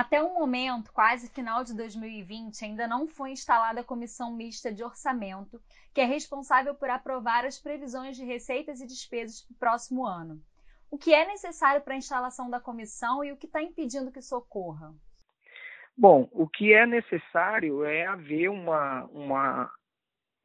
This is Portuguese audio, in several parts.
Até o momento, quase final de 2020, ainda não foi instalada a Comissão Mista de Orçamento, que é responsável por aprovar as previsões de receitas e despesas para o próximo ano. O que é necessário para a instalação da comissão e o que está impedindo que isso ocorra? Bom, o que é necessário é haver uma, uma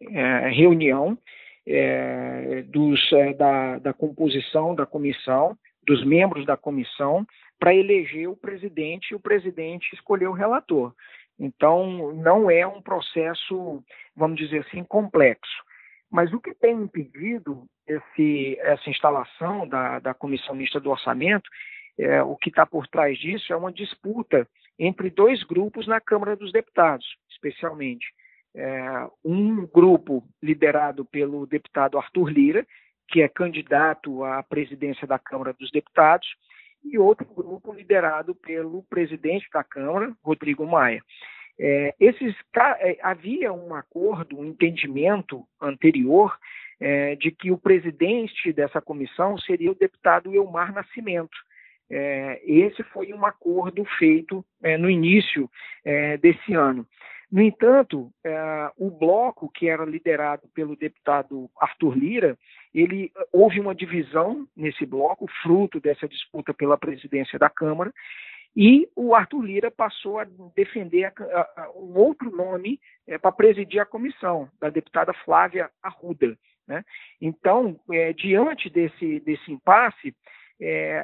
é, reunião é, dos, é, da, da composição da comissão, dos membros da comissão, para eleger o presidente e o presidente escolher o relator. Então, não é um processo, vamos dizer assim, complexo. Mas o que tem impedido esse, essa instalação da, da comissão mista do orçamento, é, o que está por trás disso é uma disputa entre dois grupos na Câmara dos Deputados, especialmente. É, um grupo liderado pelo deputado Arthur Lira, que é candidato à presidência da Câmara dos Deputados, e outro grupo liderado pelo presidente da Câmara, Rodrigo Maia. É, esses, é, havia um acordo, um entendimento anterior é, de que o presidente dessa comissão seria o deputado Elmar Nascimento. É, esse foi um acordo feito é, no início é, desse ano. No entanto, é, o bloco que era liderado pelo deputado Arthur Lira, ele houve uma divisão nesse bloco, fruto dessa disputa pela presidência da Câmara, e o Arthur Lira passou a defender a, a, a, um outro nome é, para presidir a comissão, da deputada Flávia Arruda. Né? Então, é, diante desse, desse impasse,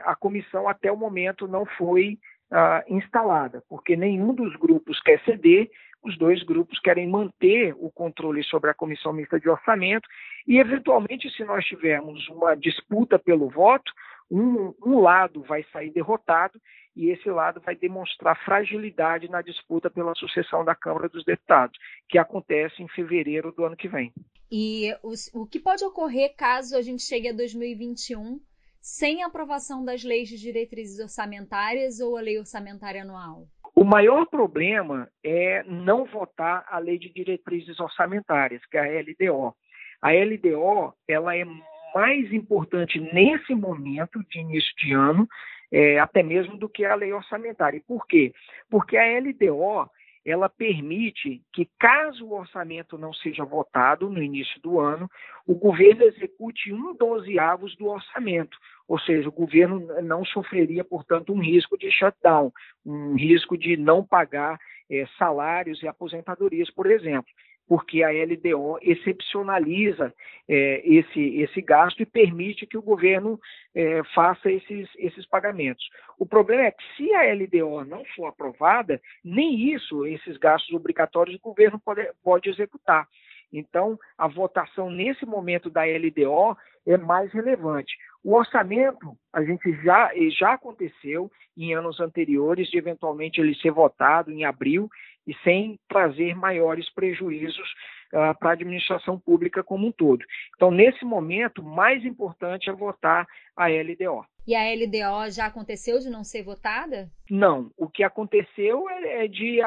a comissão até o momento não foi ah, instalada, porque nenhum dos grupos quer ceder, os dois grupos querem manter o controle sobre a comissão mista de orçamento e, eventualmente, se nós tivermos uma disputa pelo voto, um, um, lado vai sair derrotado e esse lado vai demonstrar fragilidade na disputa pela sucessão da Câmara dos Deputados, que acontece em fevereiro do ano que vem. E o que pode ocorrer caso a gente chegue a 2021 sem aprovação das leis de diretrizes orçamentárias ou a lei orçamentária anual? O maior problema é não votar a lei de diretrizes orçamentárias, que é a LDO. A LDO ela é mais importante nesse momento de início de ano, é, até mesmo do que a lei orçamentária. E por quê? Porque a LDO ela permite que, caso o orçamento não seja votado no início do ano, o governo execute um dozeavos do orçamento, ou seja, o governo não sofreria, portanto, um risco de shutdown, um risco de não pagar é, salários e aposentadorias, por exemplo porque a LDO excepcionaliza é, esse, esse gasto e permite que o governo é, faça esses, esses pagamentos. O problema é que, se a LDO não for aprovada, nem isso, esses gastos obrigatórios, o governo pode, pode executar. Então, a votação nesse momento da LDO é mais relevante. O orçamento, a gente já, já aconteceu em anos anteriores, de eventualmente ele ser votado em abril e sem trazer maiores prejuízos uh, para a administração pública como um todo. Então, nesse momento, mais importante é votar a LDO. E a LDO já aconteceu de não ser votada? Não. O que aconteceu é, é de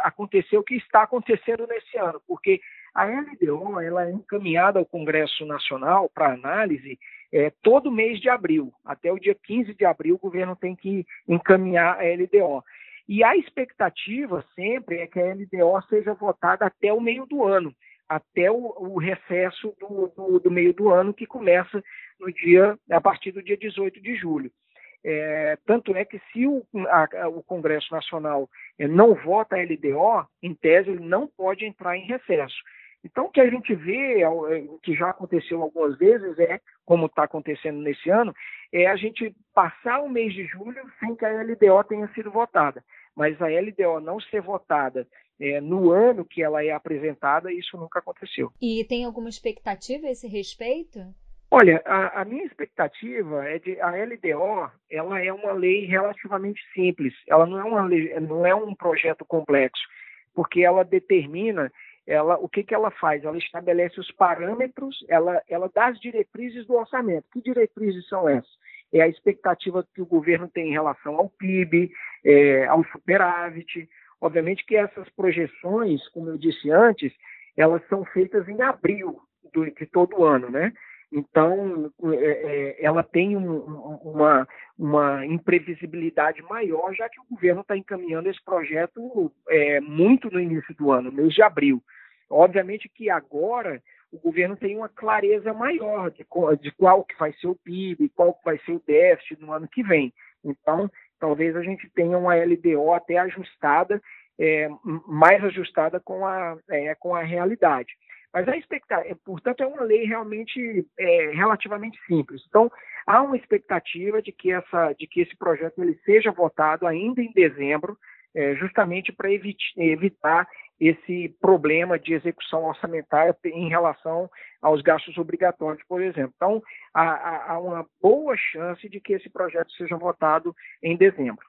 aconteceu o que está acontecendo nesse ano, porque a LDO ela é encaminhada ao Congresso Nacional para análise é, todo mês de abril. Até o dia 15 de abril, o governo tem que encaminhar a LDO. E a expectativa sempre é que a LDO seja votada até o meio do ano, até o, o recesso do, do, do, meio do ano, que começa no dia a partir do dia 18 de julho. É, tanto é que se o, a, o Congresso Nacional é, não vota a LDO, em tese ele não pode entrar em recesso. Então, o que a gente vê, é, o que já aconteceu algumas vezes, é, como está acontecendo nesse ano, é a gente passar o mês de julho sem que a LDO tenha sido votada. Mas a LDO não ser votada é, no ano que ela é apresentada, isso nunca aconteceu. E tem alguma expectativa a esse respeito? Olha, a, a, minha expectativa é de a LDO, ela é uma lei relativamente simples. Ela não é uma lei, não é um projeto complexo, porque ela determina ela, o que, que ela faz? Ela estabelece os parâmetros, ela, ela dá as diretrizes do orçamento. Que diretrizes são essas? É a expectativa que o governo tem em relação ao PIB, é, ao superávit. Obviamente que essas projeções, como eu disse antes, elas são feitas em abril do, de todo ano, né? Então, é, é, ela tem um, uma, uma imprevisibilidade maior, já que o governo está encaminhando esse projeto é, muito no início do ano, mês de abril. Obviamente que agora o governo tem uma clareza maior de, de qual que vai ser o PIB, qual que vai ser o déficit no ano que vem. Então, talvez a gente tenha uma LDO até ajustada, é, mais ajustada com a, é, com a realidade. Mas a expectativa, é, portanto, é uma lei realmente é, relativamente simples. Então, há uma expectativa de que, essa, de que esse projeto ele seja votado ainda em dezembro, é, justamente para evitar esse problema de execução orçamentária em relação aos gastos obrigatórios, por exemplo. Então, há, há uma boa chance de que esse projeto seja votado em dezembro.